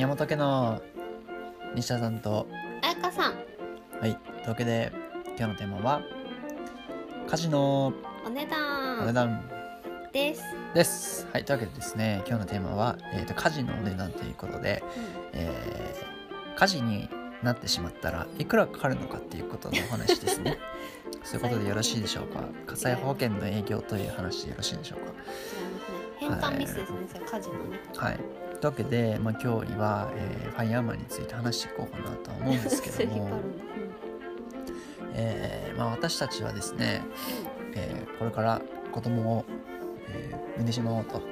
宮本家の西田さんと。あやかさん。はいというわけで今日のテーマは家事のお値お値段。段です、です。はいというわけでですね今日のテーマは、えー、と家事のお値段ということで、えー家事になってしまったらいくらかかるのかっていうことのお話ですね。そういうことでよろしいでしょうか？火災保険の営業という話でよろしいでしょうか？変換ミスですね、それ家事のねはいというわけで、まあ、今日は、えーファイヤーマンについて話していこうかなとは思うんですけども。えーまあ、私たちはですね、えーこれから子供を、えー産んでしまおうと考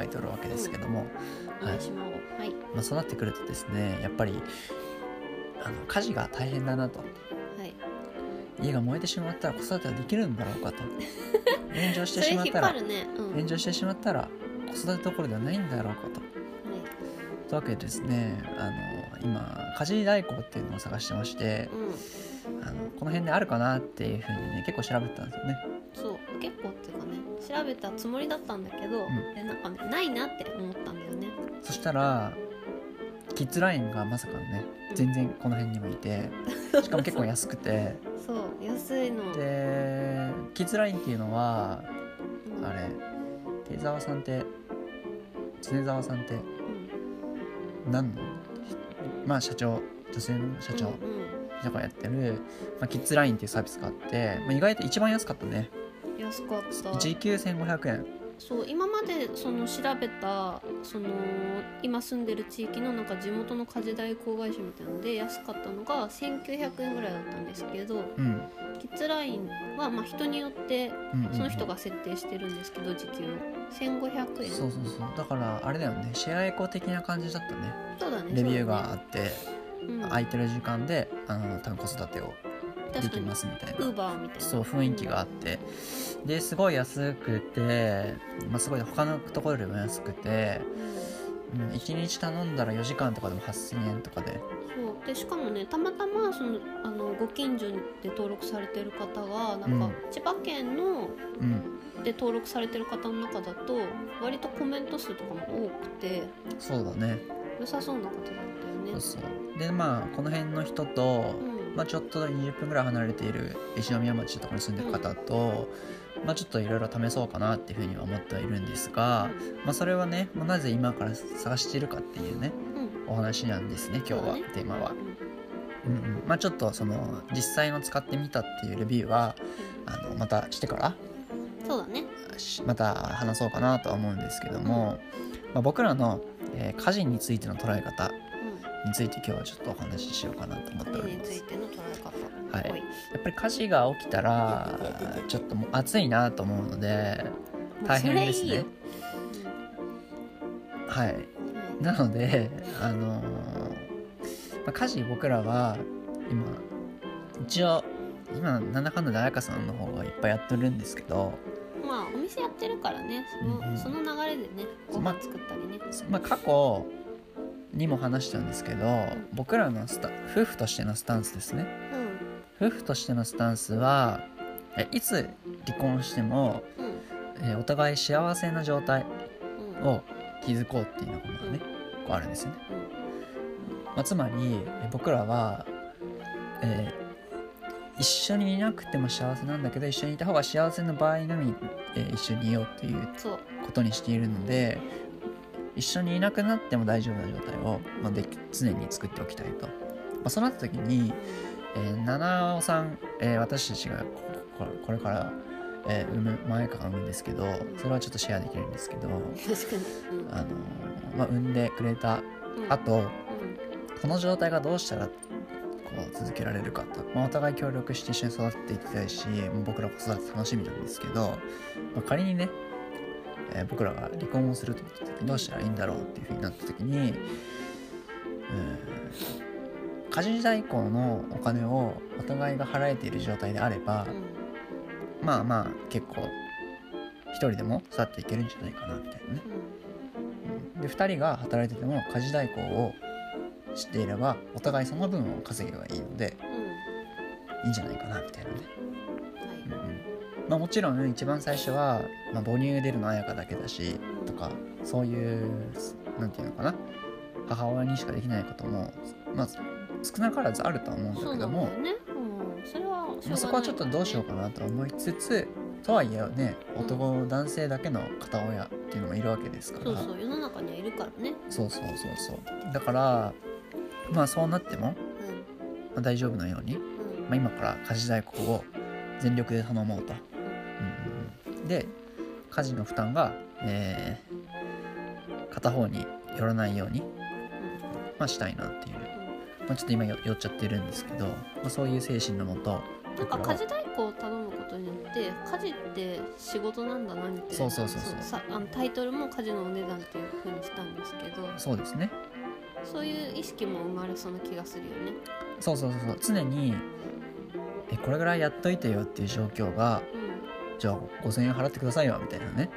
えておるわけですけども、うん、おはいまおう。はい。まあ、そうなってくるとですねやっぱりあの家事が大変だなと。はい。家が燃えてしまったら子育てはできるんだろうかと。炎上してしまったら張るね。うん。炎上してしまったら子育てどころではないんだろうかと。はいというわけでですね。あの今家事代行っていうのを探してましてうん。あのこの辺であるかなっていうふうにね結構調べてたんですよね。そう結構っていうかね調べたつもりだったんだけど、ん。でなんかねないなって思ったんだよね。そしたらキッズラインがまさかのね全然この辺にもいて しかも結構安くて。そう安いの。でキッズラインっていうのはうん。あれ手沢さんって常沢さんってうんまあ社長女性の社長とかやってる、まあ、キッズラインっていうサービスがあって、まあ、意外と一番安かったね。安かった。時給1500円そう今までその調べたその今住んでる地域のなんか地元の家事代行会社みたいなので安かったのが1900円ぐらいだったんですけどうん。キッズラインはまあ人によってその人が設定してるんですけど時給を。1500円。そうそうそう。だからあれだよね。シェアエコ的な感じだったね。そうだね。レビューがあって、だねうん。空いてる時間であの多分子育てをできますみたいウーな。バーみたいなそう雰囲気があって。ですごい安くて、まあ、すごい他のところよりも安くて、うんうん、1日頼んだら4時間とかでも8000円とかで。そう。でしかもねたまたまそのあのご近所で登録されてる方がなんか、うん。千葉県のうん。で登録されてる方の中だと割とコメント数とかも多くてそうだね。良さそうな方だったよね。そうそう。でまあこの辺の人と、うんまあ、ちょっと20分ぐらい離れている石宮町とかに住んでる方と、まあ、ちょっといろいろ試そうかなっていうふうには思ってはいるんですが、まあ、それはね、まあ、なぜ今から探しているかっていうねうん。お話なんですね今日は、テーマは。う。んうん。うんまあ、ちょっとその実際の使ってみたっていうレビューはあのまたしてからそうだね。しまた話そうかなとは思うんですけども、まあ、僕らの、えー家事についての捉え方について今日はちょっとお話ししようかなと思ってうんおります。家につい。ての捉え方はい。おやっぱり火事が起きたらちょっともう暑いなと思うので大変ですね。いい。い。よなのであのーまあ、家事僕らは今一応今なんだかんだで彩香さんの方がいっぱいやってるんですけど、うんまあお店やってるからね。その,、うんうん。その流れでねごま飯作ったりね、まあ、過去にも話したんですけど僕らのスタ夫婦としてのスタンスですね。うん。夫婦としてのスタンスはえいつ離婚しても、うん。えお互い幸せな状態うん。を築こうっていうのがね、こうあるんですよね、まあ、つまりえ僕らは、えー一緒にいなくても幸せなんだけど一緒にいた方が幸せな場合のみ、えー一緒にいようっていう。ことにしているので一緒にいなくなっても大丈夫な状態を、まあ、でき常に作っておきたいと、まあ、そうなった時に、えー七尾さん、えー私たちがこここれから、えー産む前から産むんですけどそれはちょっとシェアできるんですけど、確かに。うん。あのーまあ、産んでくれたうん。あとうん。この状態がどうしたらこう続けられるかと、まあ、お互い協力して一緒に育っていきたいし僕ら子育て楽しみなんですけど、まあ、仮にね、えー僕らが離婚をすると言った時どうしたらいいんだろうっていうふうになった時にうん家事代行のお金をお互いが払えている状態であれば、うん。まあまあ結構一人でも育っていけるんじゃないかなみたいなね。うん。で2人が働いてても家事代行を知っていればお互いその分を稼げばいいのでいいんじゃないかなみたいなね、まあ、もちろん一番最初は、まあ、母乳出るの彩香だけだしとかそういうなんていうのかな母親にしかできないこともまあ少なからずあるとは思うんだそうけどもなんだよね、うん、それはまあそこはちょっとどうしようかなと思いつつとはいえね男男性だけの片親っていうのもいるわけですから。そうそう世の中にはいるからね。そうそうそうそう。だからまあそうなっても、まあ、大丈夫なように、うん。うんまあ、今から家事代行を全力で頼もうと、うんうんうん、で家事の負担が、えー片方に寄らないように、まあ、したいなっていう、まあ、ちょっと今よ寄っちゃってるんですけど、まあ、そういう精神のもとなんか家事代行を頼むことによって家事って仕事なんだなみたいなそうそうそうそう。さあのタイトルも家事のお値段っていうふうにしたんですけどそうですね。そういう意識も生まれそうな気がするよね。そうそうそうそう。常にえこれぐらいやっといてよっていう状況がじゃあ5000円払ってくださいよみたいなね、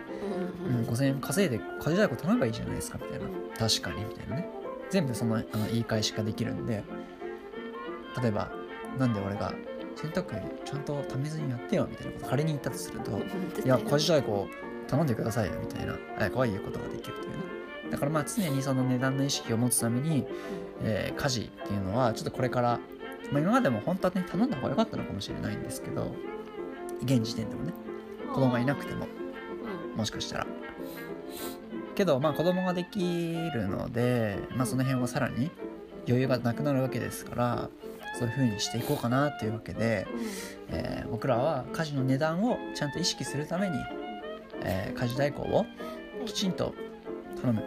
うんうんうん、5000円稼いで家事代行頼めばいいじゃないですかみたいな。確かにみたいなね。全部そのあの言い返しができるんで。例えばなんで俺が洗濯ちゃんとためずにやってよみたいなこと仮に言ったとするといや家事代行頼んでくださいよみたいな。あ可愛い言うことができるというね。だからまあ常にその値段の意識を持つために、えー家事っていうのはちょっとこれから、まあ、今までも本当はね頼んだ方が良かったのかもしれないんですけど現時点でもね子供がいなくてもうん。もしかしたら。けどまあ子供ができるので、まあ、その辺はさらに余裕がなくなるわけですからそういう風にしていこうかなっていうわけで、えー僕らは家事の値段をちゃんと意識するために、えー家事代行をきちんと頼む、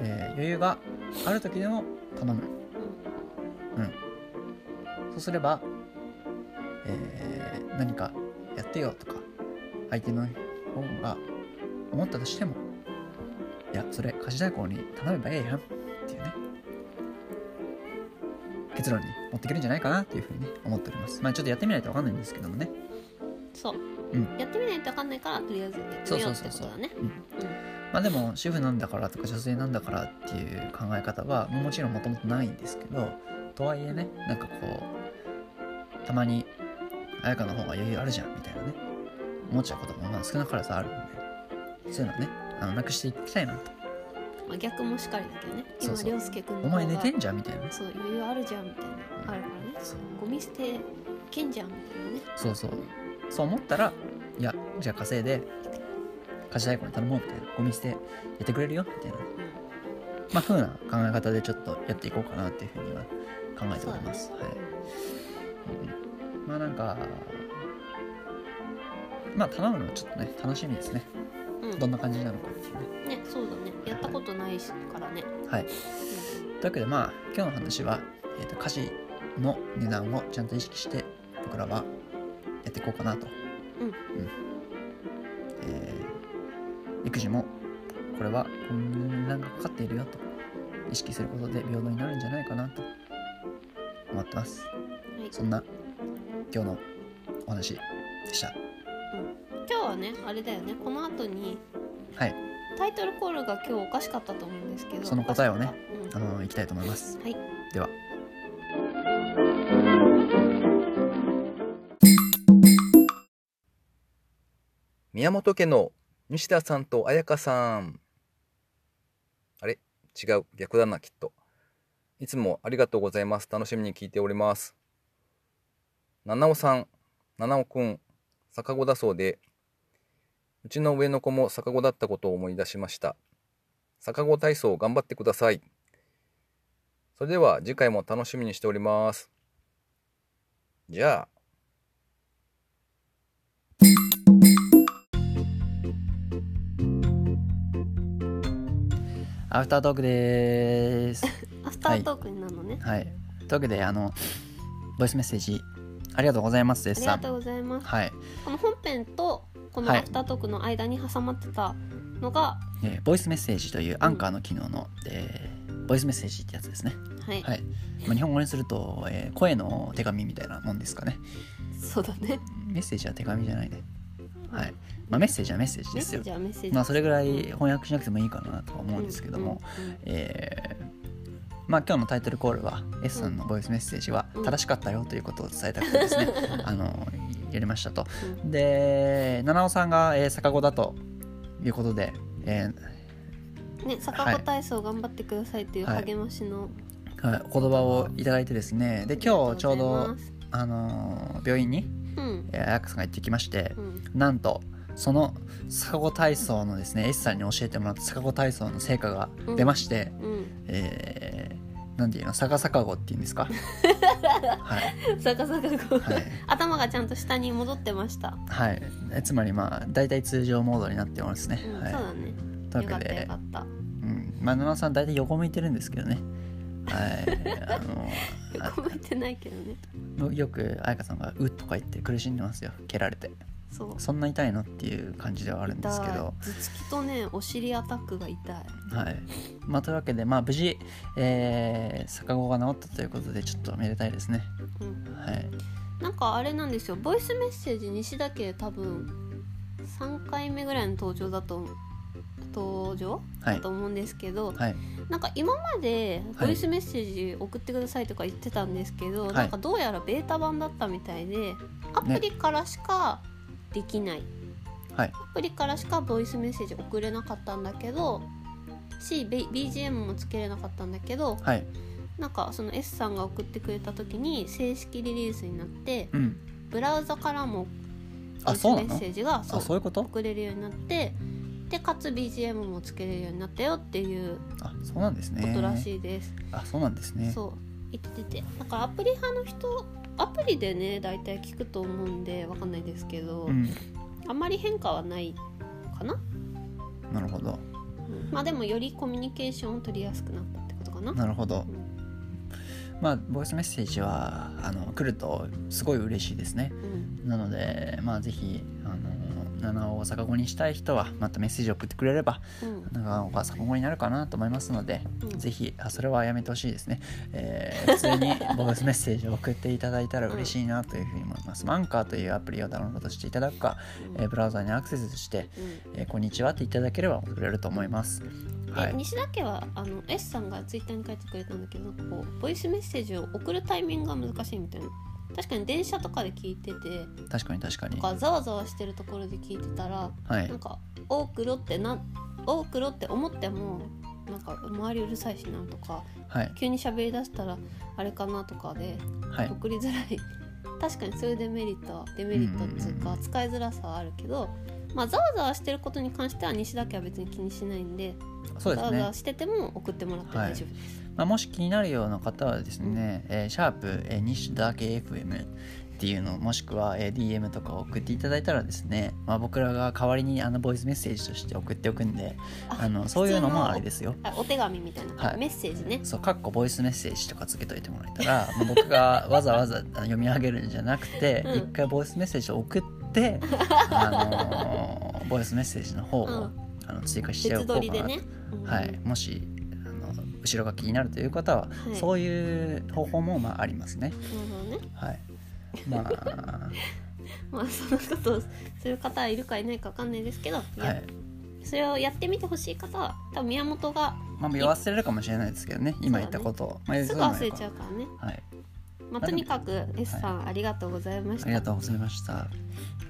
えー余裕がある時でも頼む。そうすれば、えー何かやってよとか相手の方が思ったとしてもいやそれ家事代行に頼めばええやん。っていうね。結論に持っていけるんじゃないかなっていうふうにね思っております。まあちょっとやってみないと分かんないんですけどもね。そう、うん。やってみないと分かんないからとりあえずやってみようってことだね。うん。まあでも主婦なんだからとか女性なんだからっていう考え方はもちろんもともとないんですけどとはいえねなんかこうたまに彩香の方が余裕あるじゃんみたいなね思っちゃうこともまあ少なからずあるんでそういうのねあのなくしていきたいなと。まあ、逆もしかりだけどね。そうそう。今涼介君のお前寝てんじじゃんみたいな。ねそう余裕あるじゃんみたいな、うん。あるからね。そう。ゴミ捨ていけんじゃんみたいなね。そうそう。そう思ったらいやじゃあ稼いで家事代行に頼もうみたいな。ゴミ捨てやってくれるよみたいな。まあ風な考え方でちょっとやっていこうかなっていうふうには考えております、はいうん。まあなんかまあ頼むのはちょっとね楽しみですね。うん、うんどんな感じなのかっていうね。ねそうだね。やったことないしからね、はい。というわけでまあ今日の話は、えー、と家事の値段をちゃんと意識して僕らはやっていこうかなと。うん。えー育児もこれはこんな値段がかかっているよと。意識することで平等になるんじゃないかなと。思ってます。はい。そんな今日のお話でした今日はねあれだよねこの後にはいタイトルコールが今日おかしかったと思うんですけどその答えをねおかしかっあのいきたいと思いますはいでは宮本家の西田さんと彩香さん。あれ？違う。逆だな、きっと。いつもありがとうございます。楽しみに聞いております。七尾さん、七尾くん、逆子だそうで、うちの上の子も逆子だったことを思い出しました。逆子体操頑張ってください。それでは次回も楽しみにしております。じゃあ。アフタートークでーす アフタートークになるのね、はいというわけであのボイスメッセージありがとうございますデあスさん。りがとうございます。はい、この本編とこのはい。アフタートークの間に挟まってたのが、えーボイスメッセージというアンカーの機能の、えーボイスメッセージってやつですね。はい、はい、まあ、日本語にすると、えー声の手紙みたいなもんですかね。そうだね。メッセージは手紙じゃないね。はい、まあ、メッセージはメッセージですよ。まあそれぐらい翻訳しなくてもいいかなとは思うんですけども、うんうんうん。えーまあ今日のタイトルコールは S さんのボイスメッセージはうん。正しかったよということを伝えたくてですね、あの やりましたと。で七尾さんが、えー逆子だということで、えーね逆子体操頑張ってくださいっていうはい。励ましの、はい、お言葉をいただいてですね。で今日ちょうどあのー病院にうん。えー彩香さんが行ってきましてうん。なんとその逆子体操のですね S さんに教えてもらった逆子体操の成果が出まして、うん。えー、なんていうの？逆さかごっていうんですか？はい。逆さ逆子、はい。頭がちゃんと下に戻ってました、はい。えつまりまあ大体通常モードになってますね、うんはい。そうだね。というわけで。うん。まあ野々さん大体横向いてるんですけどね。はい。あの横向いてないけどね。あよく彩香さんが「う」とか言って苦しんでますよ。蹴られてそう。そんな痛いの？っていう感じではあるんですけど。頭突きとねお尻アタックが痛い。はい。まあというわけでまあ無事、えー、逆子が治ったということでちょっとめでたいですね。うん。はい。なんかあれなんですよ。ボイスメッセージ西田家多分3回目ぐらいの登場だと思う登場、はい。だと思うんですけどはい。なんか今まではい。ボイスメッセージ送ってくださいとか言ってたんですけど、はい。なんかどうやらベータ版だったみたいでアプリからしかできない、はい。アプリからしかボイスメッセージ送れなかったんだけどし BGM もつけれなかったんだけどはい。なんかその S さんが送ってくれた時に正式リリースになってうん。ブラウザからもボイスメッセージがあそう送れるようになってでかつ BGM もつけれるようになったよっていうあそうなんですね。ことらしいです。あそうなんですね。そう言ってて。だからアプリ派の人アプリでね大体聞くと思うんでわかんないですけど、うん。あんまり変化はないかな、なるほど。うん。まあでもよりコミュニケーションを取りやすくなったってことかな。なるほど。うん。まあボイスメッセージはあの来るとすごい嬉しいですね。うん。なのでまあぜひあの七尾を逆子にしたい人はまたメッセージを送ってくれればうん。七尾が逆子になるかなと思いますので、うん。ぜひあそれはやめてほしいですね、えー普通にボイスメッセージを送っていただいたら嬉しいなというふうに思います、マンカーというアプリをダウンロードしていただくか、うん。えーブラウザにアクセスして、うん。えーこんにちはっていただければ送れると思います。はい。で西田家はあの S さんがツイッターに書いてくれたんだけどこうボイスメッセージを送るタイミングが難しいみたいな確かに電車とかで聞いてて確かに確かに。とかざわざわしてるところで聞いてたらはい。なんか多くろってな多くろって思ってもなんか周りうるさいしなとかはい。急に喋りだしたらあれかなとかではい。送りづらい。確かにそういうデメリットはデメリットっていううんうんうん。か使いづらさはあるけどまあざわざわしてることに関しては西田家は別に気にしないんでざわざわしてても送ってもらって大丈夫です、まあ、もし気になるような方はですね、えーシャープ、えー西田家 FM っていうのもしくは、えー DM とかを送っていただいたらですね、まあ、僕らが代わりにあのボイスメッセージとして送っておくんであのそういうのもあれですよ。あお手紙みたいな、はい。メッセージね。そうかっこボイスメッセージとかつけといてもらえたらまあ僕が わざわざ読み上げるんじゃなくてうん。一、回ボイスメッセージを送って、あのーボイスメッセージの方を、うん。あの追加してお別こうかなね、うん。はい、もし後ろが気になるという方は、はいそういう方法もまあありますね。なるほどねはい。まあ、まあそのことをする方はいるかいないかわかんないですけど、いやはい。それをやってみてほしい方は多分宮本がまあ、忘れるかもしれないですけどね、今言ったことを。まあ、すぐ忘れちゃうからね、はい。まあ、とにかく S さん、ありがとうございましたありがとうございました。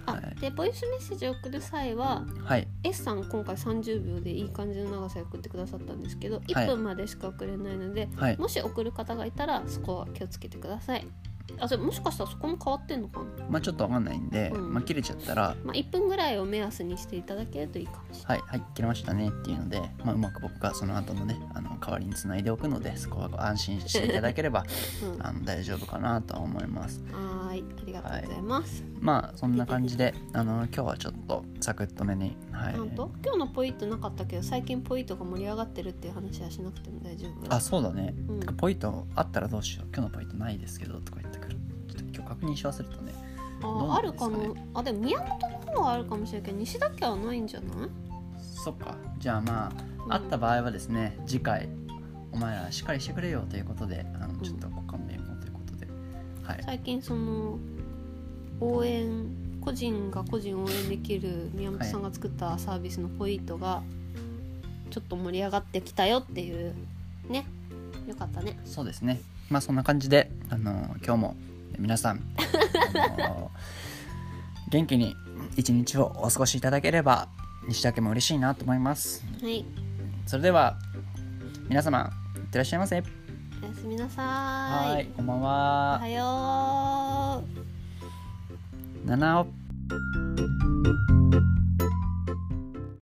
あはいでボイスメッセージを送る際ははい。S さん今回30秒でいい感じの長さで送ってくださったんですけどはい1分までしか送れないので、はい。もし送る方がいたらそこは気をつけてくださいあそれもしかしたらそこも変わってんのかな、まあ、ちょっとわかんないんで、うん。まあ、切れちゃったら、まあ、1分ぐらいを目安にしていただけるといいかもしれない、はい、はい、切れましたねっていうので、まあ、うまく僕がその後のね、あの代わりにつないでおくので、そこは安心していただければ、うん、はあの大丈夫かなとは思います。ーいありがとうございます、まあ、そんな感じで、あの今日はちょっとサクッとめに、はい。今日のポイントなかったけど最近ポイントが盛り上がってるっていう話はしなくても大丈夫。あ、そうだね。うん。ポイントあったらどうしよう。今日のポイントないですけど、とか言ってくる。ちょっと今日確認し忘れたね。どうああるかねかな？あでも宮本の方はあるかもしれないけど西田家はないんじゃない？そっか。じゃあまうんあ、あった場合はですね、次回、お前らしっかりしてくれよということで、あのちょっとご勘弁をということで。はい。最近その応援個人が個人を応援できる宮本さんが作ったサービスのポイントがちょっと盛り上がってきたよっていうねよかったねそうですね。まあそんな感じで、あの今日も皆さん、あの 元気に一日をお過ごしいただければ、西田家も嬉しいなと思います。はい。それでは皆様いってらっしゃいませ。おやすみなさーい。はいこんばんおははよう。七尾